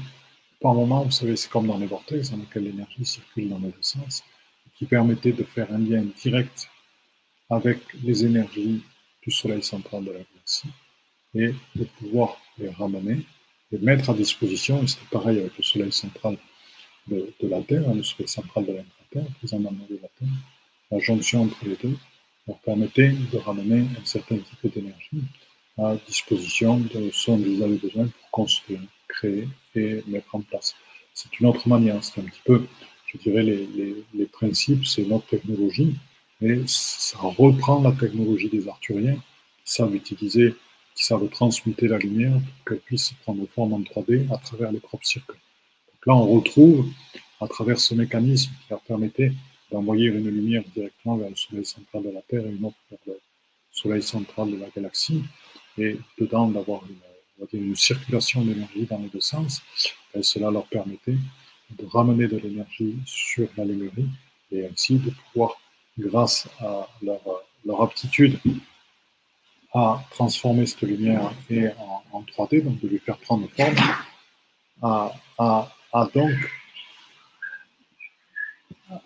par moment, vous savez, c'est comme dans les vortex dans lesquels l'énergie circule dans les deux sens, qui permettait de faire un lien direct avec les énergies du soleil central de la galaxie et de pouvoir les ramener et mettre à disposition, et c'était pareil avec le soleil central de, la Terre, hein, le soleil central de l'intra-Terre, présent dans de la Terre, la jonction entre les deux leur permettait de ramener un certain type d'énergie à disposition de ce dont ils avaient besoin pour construire, créer et mettre en place. C'est une autre manière, c'est un petit peu, je dirais, les, principes, c'est notre technologie, mais ça reprend la technologie des Arthuriens qui savent utiliser qui savent transmuter la lumière pour qu'elle puisse prendre forme en 3D à travers les propres circuits. Donc là, on retrouve, à travers ce mécanisme qui leur permettait d'envoyer une lumière directement vers le soleil central de la Terre et une autre vers le soleil central de la galaxie, et dedans d'avoir une, une, circulation d'énergie dans les deux sens, et cela leur permettait de ramener de l'énergie sur la lumière et ainsi de pouvoir, grâce à leur, aptitude à transformer cette lumière et en, 3D, donc de lui faire prendre forme, à, donc,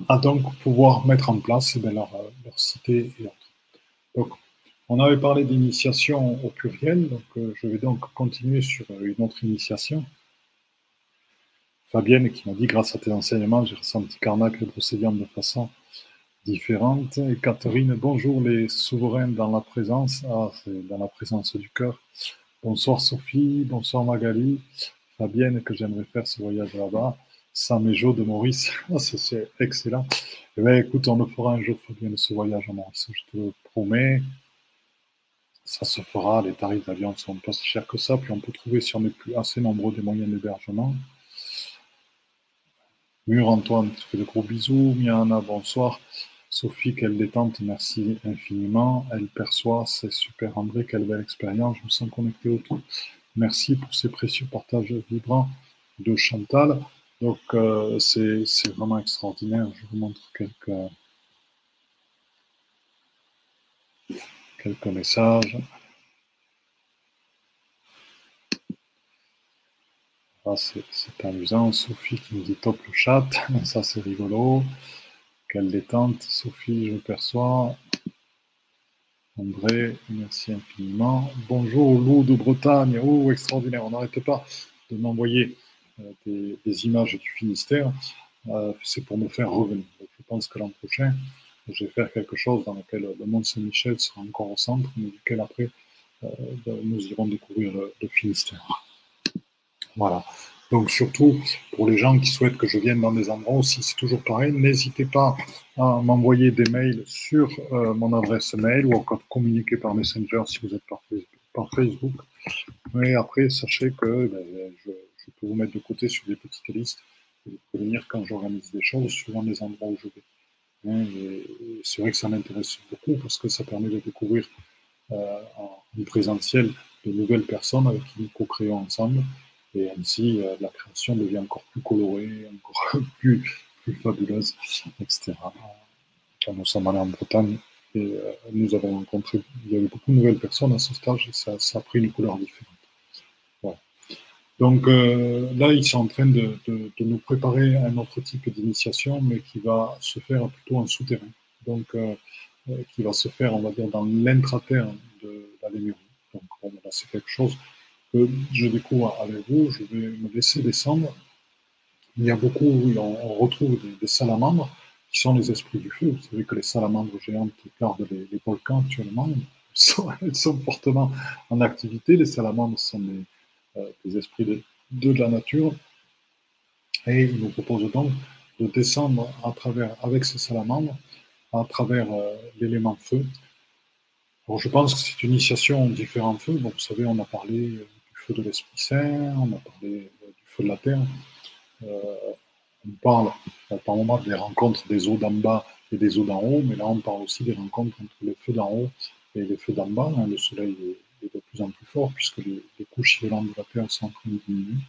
à donc pouvoir mettre en place eh leur, leur, cité et autres. Donc, on avait parlé d'initiation au pluriel, donc euh, je vais donc continuer sur une autre initiation. Fabienne qui m'a dit, grâce à tes enseignements, j'ai ressenti Karnak et procédant de façon différentes. Et Catherine, bonjour les souverains dans la présence. Ah, c'est dans la présence du cœur. Bonsoir Sophie, bonsoir Magali, Fabienne, que j'aimerais faire ce voyage là-bas. Saméjo de Maurice, ah, c'est excellent. Eh bien, écoute, on le fera un jour, Fabienne, ce voyage à Maurice, je te le promets. ça se fera. Les tarifs d'avion sont pas si chers que ça. Puis on peut trouver, si on plus assez nombreux, des moyens d'hébergement. Mur Antoine, tu fais de gros bisous. Miana, bonsoir. Sophie, quelle détente, merci infiniment. Elle perçoit, c'est super André, quelle belle expérience. Je me sens connecté au tout. Merci pour ces précieux partages vibrants de Chantal. Donc, euh, c'est vraiment extraordinaire. Je vous montre quelques, quelques messages. Ah, c'est amusant. Sophie qui me dit top le chat. Ça, c'est rigolo. Quelle détente. Sophie, je perçois. André, merci infiniment. Bonjour, loup de Bretagne. Oh, extraordinaire. On n'arrête pas de m'envoyer euh, des, images du Finistère. Euh, c'est pour me faire revenir. je pense que l'an prochain, je vais faire quelque chose dans lequel le Mont Saint-Michel sera encore au centre, mais duquel après, euh, nous irons découvrir le, Finistère. Voilà. Donc surtout pour les gens qui souhaitent que je vienne dans des endroits aussi, c'est toujours pareil. N'hésitez pas à m'envoyer des mails sur mon adresse mail ou encore communiquer par Messenger si vous êtes par, Facebook. Mais après, sachez que ben, je, je, peux vous mettre de côté sur des petites listes et vous prévenir quand j'organise des choses suivant les endroits où je vais. Hein, c'est vrai que ça m'intéresse beaucoup parce que ça permet de découvrir euh, en, présentiel de nouvelles personnes avec qui nous co-créons ensemble. Et ainsi, euh, la création devient encore plus colorée, encore plus, fabuleuse, etc. Quand nous sommes allés en Bretagne, et euh, nous avons rencontré, il y avait beaucoup de nouvelles personnes à ce stage et ça, a pris une couleur différente. Donc euh, là, ils sont en train de, nous préparer un autre type d'initiation, mais qui va se faire plutôt en souterrain. Donc, qui va se faire, on va dire, dans l'intraterre de la Lémurie. Donc, c'est quelque chose je découvre avec vous. Je vais me laisser descendre. Il y a beaucoup, on, retrouve des, salamandres qui sont les esprits du feu. Vous savez que les salamandres géantes qui gardent les, volcans actuellement, elles sont, fortement en activité. Les salamandres sont des euh, esprits de, la nature. Et il nous propose donc de descendre à travers, avec ces salamandres, à travers euh, l'élément feu. Alors je pense que c'est une initiation différents feux. Vous savez, on a parlé euh, feu de l'Esprit Saint, on a parlé du feu de la terre. on parle par moment des rencontres des eaux d'en bas et des eaux d'en haut, mais là on parle aussi des rencontres entre les feux d'en haut et les feux d'en bas. Hein, le soleil de plus en plus fort puisque les, couches isolantes de la Terre sont en train de diminuer.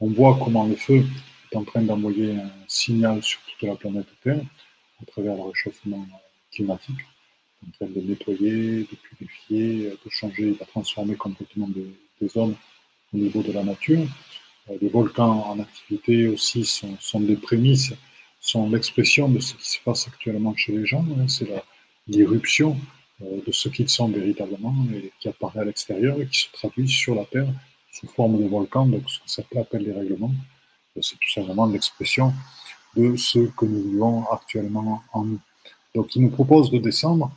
On voit comment le feu est en train d'envoyer un signal sur toute la planète Terre à travers le réchauffement climatique, en train de nettoyer, de purifier, de changer, de transformer complètement des, zones au niveau de la nature. Euh, les volcans en activité aussi sont, sont des prémices, sont l'expression de ce qui se passe actuellement chez les gens. Hein. C'est l'irruption euh, de ce qu'ils sont véritablement et qui apparaît à l'extérieur et qui se traduit sur la Terre sous forme de volcans, donc ce que certains appellent les règlements. C'est tout simplement l'expression de ce que nous vivons actuellement en nous. Donc il nous propose de descendre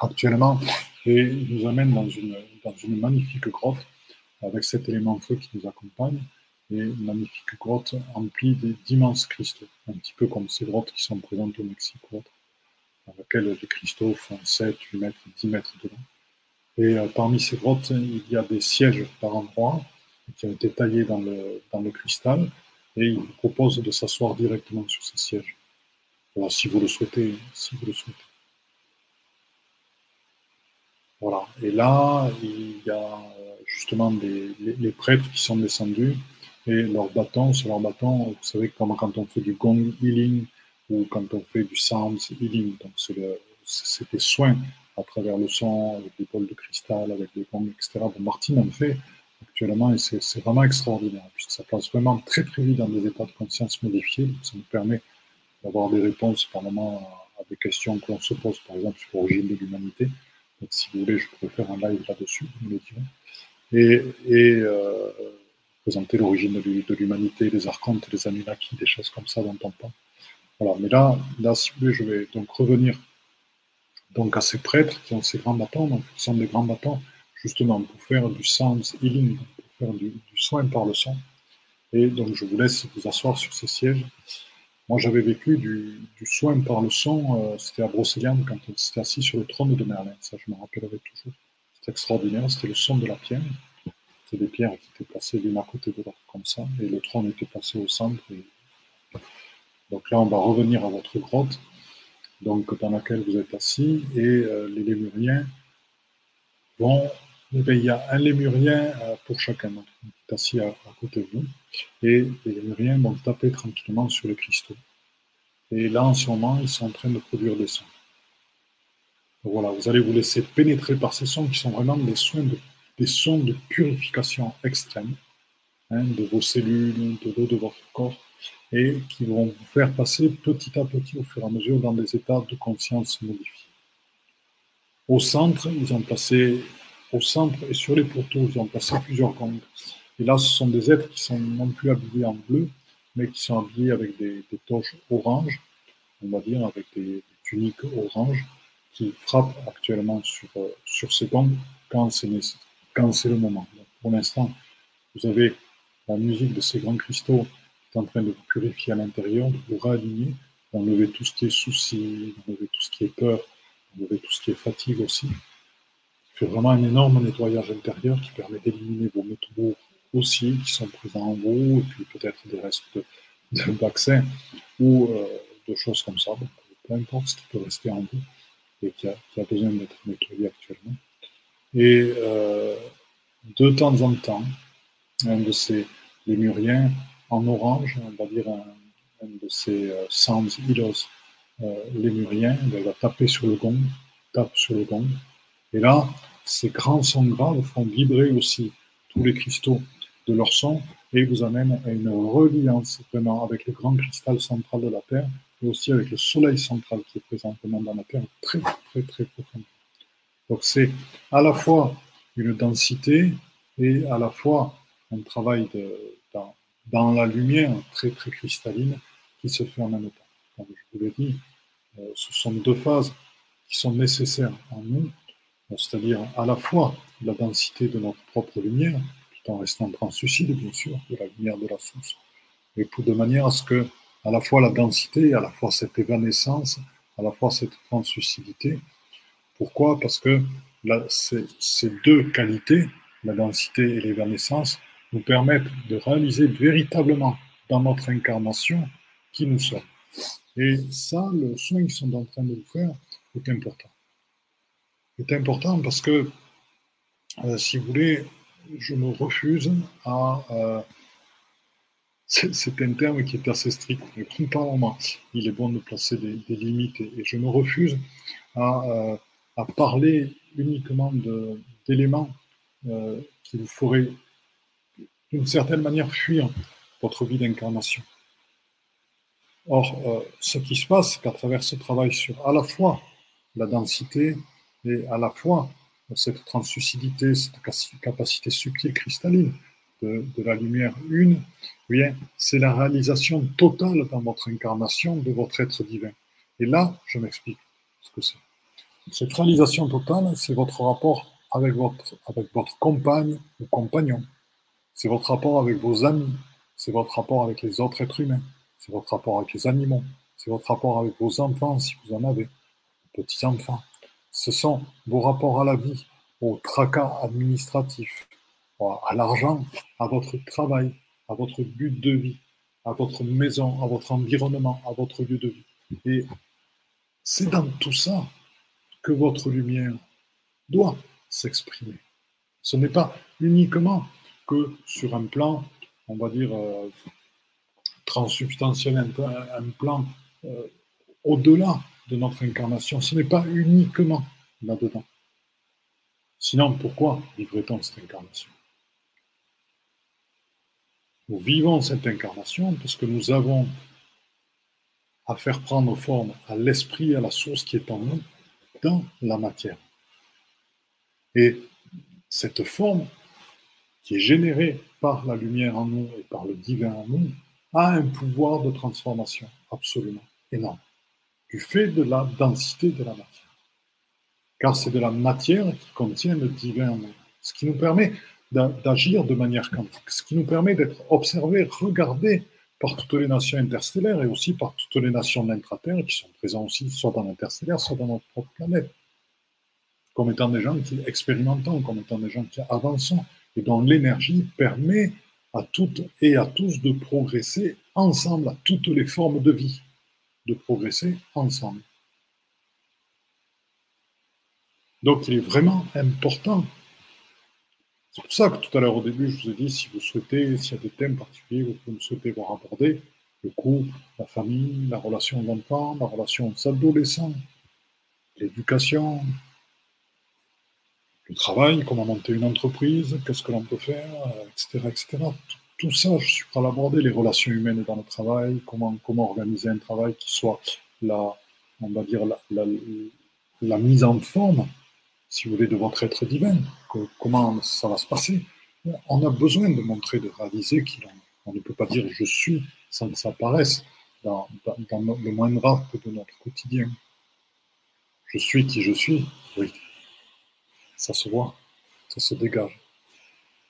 actuellement et il nous amène dans une, dans une magnifique grotte avec cet élément feu qui nous accompagne et une magnifique grotte emplie d'immenses cristaux, un petit peu comme ces grottes qui sont présentes au Mexique dans lequel les cristaux font 7, 8 mètres, 10 mètres de long. Et euh, parmi ces grottes, il y a des sièges par endroit qui ont été taillés dans le, dans le cristal et il vous propose de s'asseoir directement sur ces sièges. Alors, si vous le souhaitez, si vous le souhaitez. Voilà. Et là, il y a justement les, prêtres qui sont descendus et leurs bâtons, sur leurs bâtons, vous savez, comme quand on fait du gong healing, ou quand on fait du sound healing, donc c'est des soins à travers le son, avec des bols de cristal, avec des gongs, etc. Bon, Martine en fait actuellement et c'est vraiment extraordinaire, puisque ça passe vraiment très très vite dans des états de conscience modifiés, ça nous permet d'avoir des réponses par moment à, des questions qu'on se pose, par exemple sur l'origine de l'humanité. Donc si vous voulez, je pourrais faire un live là-dessus, vous me Et, euh, présenter l'origine de l'humanité, les archontes, les Anunnaki, des choses comme ça dont on parle. Voilà, mais là, là, vous je vais donc revenir donc à ces prêtres qui ont ces grands bâtons, donc qui sont des grands bâtons, justement pour faire du sound healing, pour faire du, soin par le son. Et donc je vous laisse vous asseoir sur ces sièges Moi, j'avais vécu du, soin par le son, c'était à Brocéliande quand on s'était assis sur le trône de Merlin. Ça, je me rappellerai toujours. C'était extraordinaire, c'était le son de la pierre. C'était des pierres qui étaient placées l'une à côté de l'autre comme ça, et le trône était placé au centre. Donc là, on va revenir à votre grotte, donc dans laquelle vous êtes assis, et euh, les lémuriens vont. Eh il y a un lémurien euh, pour chacun d'entre vous qui est assis à, côté de vous, et les lémuriens vont taper tranquillement sur les cristaux. Et là, en ce moment, ils sont en train de produire des sons. Voilà, vous allez vous laisser pénétrer par ces sons qui sont vraiment des, sons de purification extrême hein, de vos cellules, de l'eau de votre corps, et qui vont vous faire passer petit à petit, au fur et à mesure, dans des états de conscience modifiés. Au centre, ils ont placé, au centre et sur les pourtours, ils ont placé plusieurs gongs. Et là, ce sont des êtres qui sont non plus habillés en bleu, mais qui sont habillés avec des, des toches oranges, on va dire, avec des, tuniques oranges, qui frappent actuellement sur, euh, sur ces gongs quand c'est le moment. pour l'instant, vous avez la musique de ces grands cristaux en train de vous purifier à l'intérieur, de vous réaligner, d'enlever tout ce qui est souci, d'enlever tout ce qui est peur, d'enlever tout ce qui est fatigue aussi. Fait vraiment un énorme nettoyage intérieur qui permet d'éliminer vos métaux aussi qui sont présents en vous, et puis peut-être des restes de, vaccins ou euh, de choses comme ça. peu importe ce qui peut rester en vous et qui a, besoin d'être nettoyé actuellement. Et euh, de temps en temps, un de ces lémuriens en orange, on va dire un, de ces euh, sounds euh, lémuriens, il va taper sur le gong, tape sur le gong. Et là, ces grands sons graves font vibrer aussi tous les cristaux de leur son et vous amènent à une reliance vraiment avec le grand cristal central de la Terre aussi avec le soleil central qui est présentement dans la Terre très très très profond. Donc c'est à la fois une densité et à la fois un travail dans la lumière très très cristalline qui se fait en même temps. Comme je vous l'ai dit, euh, ce sont deux phases qui sont nécessaires en nous, c'est-à-dire à la fois la densité de notre propre lumière, tout en restant translucide bien sûr, de la lumière de la source, et de manière à ce que à la fois la densité, à la fois cette évanescence, à la fois cette translucidité. Pourquoi? Parce que ces, deux qualités, la densité et l'évanescence, nous permettent de réaliser véritablement dans notre incarnation qui nous sommes. Et ça, le soin qu'ils sont en train de vous faire est important. C'est important parce que, euh, si vous voulez, je me refuse à... Euh, c'est un terme qui est assez strict, moi, il est bon de placer des, limites et, je me refuse à, euh, parler uniquement d'éléments qui vous feraient d'une certaine manière fuir votre vie d'incarnation. Or, euh, ce qui se passe, c'est qu'à travers ce travail sur à la fois la densité et à la fois cette translucidité, cette capacité subtile cristalline de, la lumière une, eh c'est la réalisation totale dans votre incarnation de votre être divin. Et là, je m'explique ce que c'est. Cette réalisation totale, c'est votre rapport avec votre, avec votre compagne ou compagnon, c'est votre rapport avec vos amis, c'est votre rapport avec les autres êtres humains, c'est votre rapport avec les animaux, c'est votre rapport avec vos enfants si vous en avez, petits-enfants. Ce sont vos rapports à la vie, au tracas administratif, à l'argent, à votre travail, à votre but de vie, à votre maison, à votre environnement, à votre lieu de vie. Et c'est dans tout ça que votre lumière doit s'exprimer. Ce n'est pas uniquement que sur un plan, on va dire, euh, transsubstantiel, un, plan euh, au-delà de notre incarnation. Ce n'est pas uniquement là-dedans. Sinon, pourquoi vivrait-on cette incarnation? Nous vivons cette incarnation parce que nous avons à faire prendre forme à l'esprit, à la source qui est en nous, dans la matière. Et cette forme, qui est généré par la lumière en nous et par le divin en nous, a un pouvoir de transformation absolument énorme, du fait de la densité de la matière. Car c'est de la matière qui contient le divin en nous, ce qui nous permet d'agir de manière quantique, ce qui nous permet d'être observé, regardé par toutes les nations interstellaires et aussi par toutes les nations de l'intraterre qui sont présentes aussi, soit dans l'interstellaire, soit dans notre propre planète, comme étant des gens qui expérimentons, comme étant des gens qui avançons, et dont l'énergie permet à toutes et à tous de progresser ensemble, à toutes les formes de vie, de progresser ensemble. Donc il est vraiment important. C'est pour ça que tout à l'heure au début, je vous ai dit, si vous souhaitez, s'il y a des thèmes particuliers que vous souhaitez voir abordés, le couple, la famille, la relation d'enfant, la relation aux adolescents, l'éducation, le travail, comment monter une entreprise, qu'est-ce que l'on peut faire, etc. etc. Tout, ça, je suis prêt à l'aborder, les relations humaines dans le travail, comment, comment organiser un travail qui soit la, on va dire, la, la mise en forme si vous voulez, de votre être divin, comment ça va se passer? On a besoin de montrer, de réaliser qu'on ne peut pas dire je suis sans que ça apparaisse dans, le moindre acte de notre quotidien. Je suis qui je suis, oui. Ça se voit, ça se dégage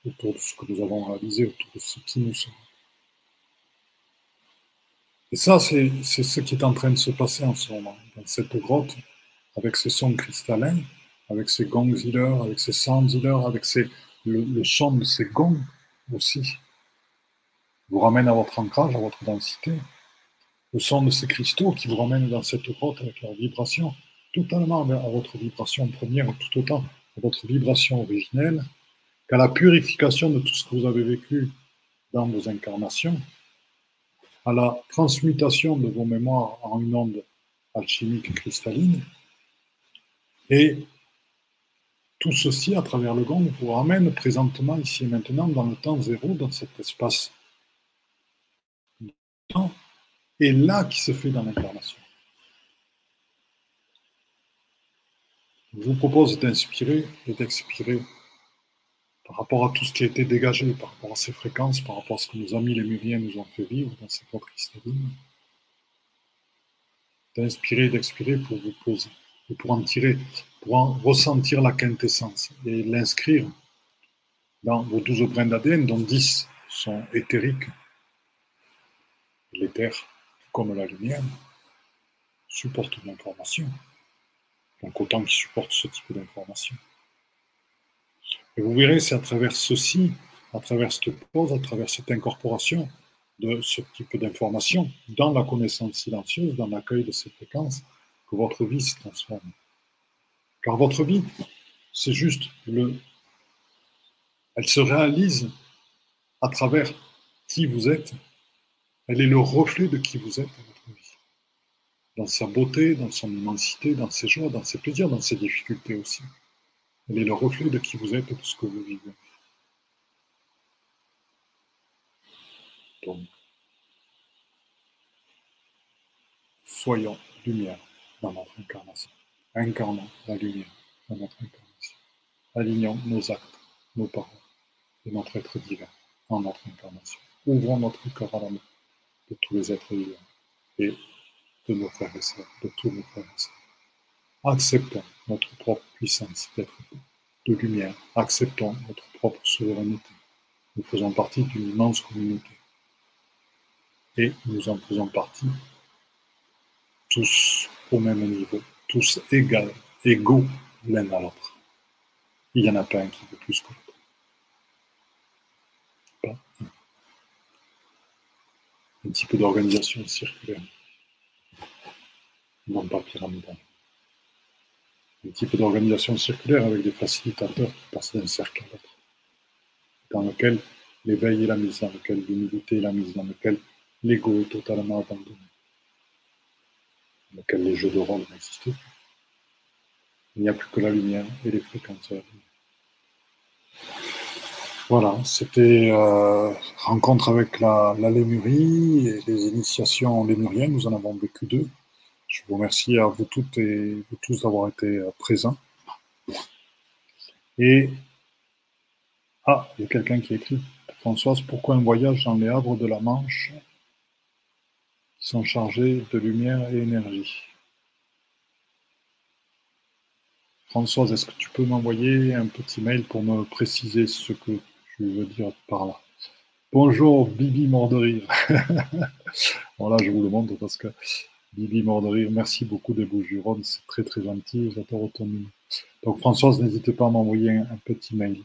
autour de ce que nous avons réalisé, autour de ce qui nous sommes. Et ça, c'est ce qui est en train de se passer en ce moment, dans cette grotte, avec ces sons cristallins, avec ses gongs healers, avec ses sound healers, avec ses, le, son de ses gongs aussi, vous ramène à votre ancrage, à votre densité. Le son de ces cristaux qui vous ramène dans cette grotte avec leur vibration, totalement à votre vibration première, tout autant à votre vibration originelle, qu'à la purification de tout ce que vous avez vécu dans vos incarnations, à la transmutation de vos mémoires en une onde alchimique cristalline, et tout ceci, à travers le gong, vous ramène présentement, ici et maintenant, dans le temps zéro, dans cet espace temps, et là qui se fait dans l'incarnation. Je vous propose d'inspirer et d'expirer par rapport à tout ce qui a été dégagé, par rapport à ces fréquences, par rapport à ce que nos amis les Muriens nous ont fait vivre dans ces quatre cristallines. D'inspirer et d'expirer pour vous poser et pour en tirer pour en ressentir la quintessence et l'inscrire dans vos 12 brins d'ADN, dont 10 sont éthériques. L'éther, comme la lumière, supporte l'information. Donc autant qu'il supporte ce type d'information. Et vous verrez, c'est à travers ceci, à travers cette pause, à travers cette incorporation de ce type d'information dans la connaissance silencieuse, dans l'accueil de ces fréquences, que votre vie se transforme. Car votre vie, c'est juste le... Elle se réalise à travers qui vous êtes. Elle est le reflet de qui vous êtes dans votre vie. Dans sa beauté, dans son immensité, dans ses joies, dans ses plaisirs, dans ses difficultés aussi. Elle est le reflet de qui vous êtes et de ce que vous vivez. Donc, soyons lumière notre incarnation incarnant la lumière dans notre incarnation, alignant nos actes, nos paroles et notre être divin en notre incarnation. Ouvrons notre cœur à l'amour de tous les êtres vivants et de nos frères et sœurs, de tous nos frères et sœurs. Acceptons notre propre puissance d'être de lumière. Acceptons notre propre souveraineté. Nous faisons partie d'une immense communauté. Et nous en faisons partie tous au même niveau, tous égaux, égaux l'un à l'autre. Il n'y en a pas un qui veut plus que l'autre. Pas un. Peu d'organisation circulaire, non pas pyramidale. Un peu d'organisation circulaire avec des facilitateurs qui passent d'un cercle à l'autre, dans lequel l'éveil est la mise, dans lequel l'humilité est la mise, dans lequel l'ego est totalement abandonné dans lequel les jeux de rôle n'existent plus. Il n'y a plus que la lumière et les fréquences. Voilà, c'était euh, rencontre avec la, Lémurie et les initiations lémuriennes. Nous en avons vécu deux. Je vous remercie à vous toutes et vous tous d'avoir été euh, présents. Et ah, il y a quelqu'un qui écrit Françoise, pourquoi un voyage dans les havres de la Manche? Sont chargés de lumière et énergie. Françoise, est-ce que tu peux m'envoyer un petit mail pour me préciser ce que tu veux dire par là? Bonjour Bibi mort de rire. voilà, je vous le montre parce que Bibi mort de rire, merci beaucoup des bouches du Rhône, c'est très très gentil, j'adore ton Donc Françoise, n'hésitez pas à m'envoyer un, petit mail.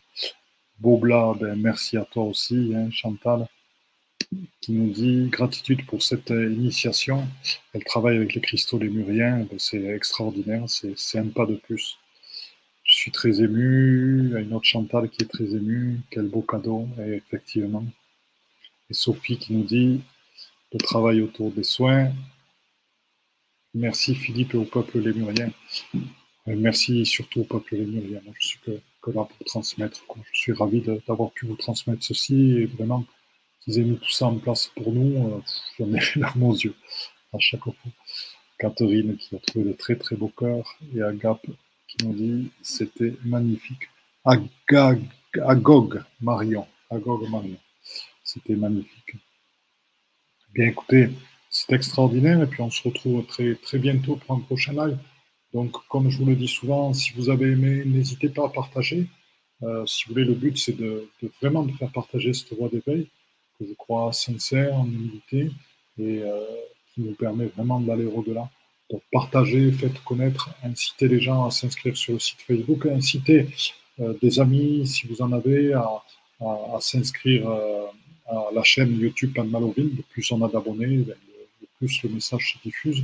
Bobla, ben, merci à toi aussi, hein, Chantal, qui nous dit gratitude pour cette initiation. Elle travaille avec les cristaux lémuriens, ben, c'est extraordinaire, c'est un pas de plus. Je suis très ému. Il y a une autre Chantal qui est très émue. Quel beau cadeau, effectivement. Et Sophie qui nous dit le travail autour des soins. Merci Philippe et au peuple lémurien. Merci surtout au peuple lémurien. je suis que, là pour transmettre. Je suis ravi d'avoir pu vous transmettre ceci et vraiment qu'ils aient mis tout ça en place pour nous. Euh, j'en ai les larmes aux yeux à chaque fois. Catherine qui a trouvé de très très beaux cœurs et Agap qui nous dit c'était magnifique. Agog Marion. Agog Marion. C'était magnifique. Bien écoutez, c'est extraordinaire et puis on se retrouve très, très bientôt pour un prochain live. Donc, comme je vous le dis souvent, si vous avez aimé, n'hésitez pas à partager. Euh, si vous voulez, le but, c'est de, vraiment de faire partager cette voie d'éveil, je crois sincère, en humilité, et euh, qui nous permet vraiment d'aller au-delà. Donc, partagez, faites connaître, incitez les gens à s'inscrire sur le site Facebook, incitez euh, des amis, si vous en avez, à, s'inscrire à la chaîne YouTube Pan Malovine. Le plus on a d'abonnés, plus le message se diffuse.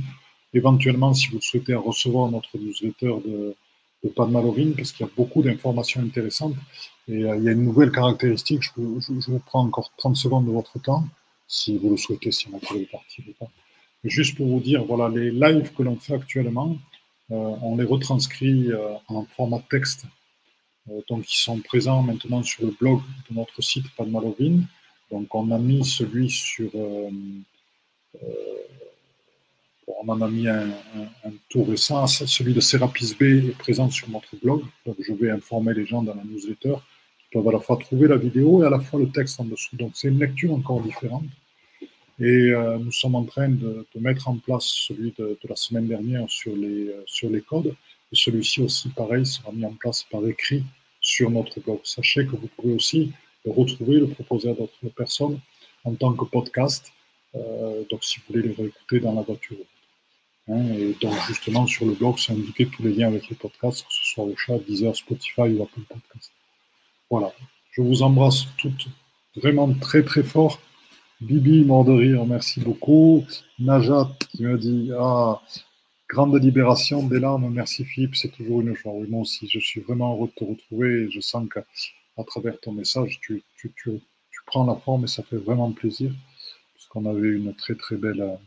Éventuellement, si vous souhaitez recevoir notre newsletter de, de Pan Malovine, parce qu'il y a beaucoup d'informations intéressantes. Et euh, il y a une nouvelle caractéristique, je vous, prends encore 30 secondes de votre temps, si vous le souhaitez, si vous pouvez partir ou pas. juste pour vous dire, voilà, les lives que l'on fait actuellement, euh, on les retranscrit euh, en format texte. donc, ils sont présents maintenant sur le blog de notre site Pan Malovine. Donc on a mis celui sur... Euh, euh, on en a mis un, tout récent, celui de Serapis B est présent sur notre blog, donc je vais informer les gens dans la newsletter qui peuvent à la fois trouver la vidéo et à la fois le texte en dessous. Donc c'est une lecture encore différente. Et euh, nous sommes en train de, mettre en place celui de, la semaine dernière sur les, sur les codes. Et celui-ci aussi, pareil, sera mis en place par écrit sur notre blog. Sachez que vous pouvez aussi retrouver, le proposer à d'autres personnes en tant que podcast. Euh, donc, si vous voulez les réécouter dans la voiture. Hein, et donc, justement, sur le blog, c'est indiqué tous les liens avec les podcasts, que ce soit au chat, Deezer, Spotify ou Apple Podcast. Voilà. Je vous embrasse toutes vraiment très, très fort. Bibi, mort merci beaucoup. Najat qui me dit Ah, grande libération des larmes, merci Philippe, c'est toujours une joie. Oui, moi aussi, je suis vraiment heureux de te retrouver et je sens que à travers ton message, tu, tu, prends la forme et ça fait vraiment plaisir, puisqu'on avait une très très belle...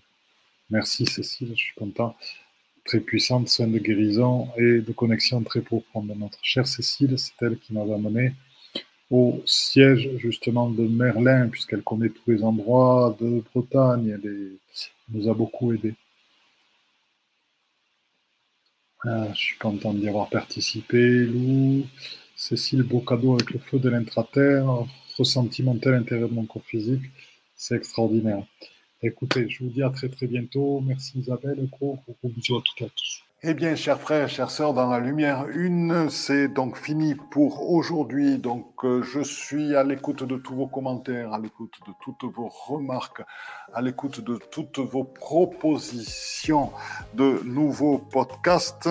Merci Cécile, je suis content. Très puissante scène de guérison et de connexion très profonde. Notre chère Cécile, c'est elle qui m'avait amené au siège justement de Merlin, puisqu'elle connaît tous les endroits de Bretagne. Elle, nous a beaucoup aidés. Ah, je suis content d'y avoir participé, Lou. Cécile, beau cadeau avec le feu de l'intraterre, ressentiment tel l'intérieur de mon corps physique, c'est extraordinaire. Écoutez, je vous dis à très très bientôt. Merci Isabelle, gros, gros bisous à toutes et à tous. Eh bien, chers frères, chères sœurs, dans la lumière une, c'est donc fini pour aujourd'hui. Donc, euh, je suis à l'écoute de tous vos commentaires, à l'écoute de toutes vos remarques, à l'écoute de toutes vos propositions de nouveaux podcasts.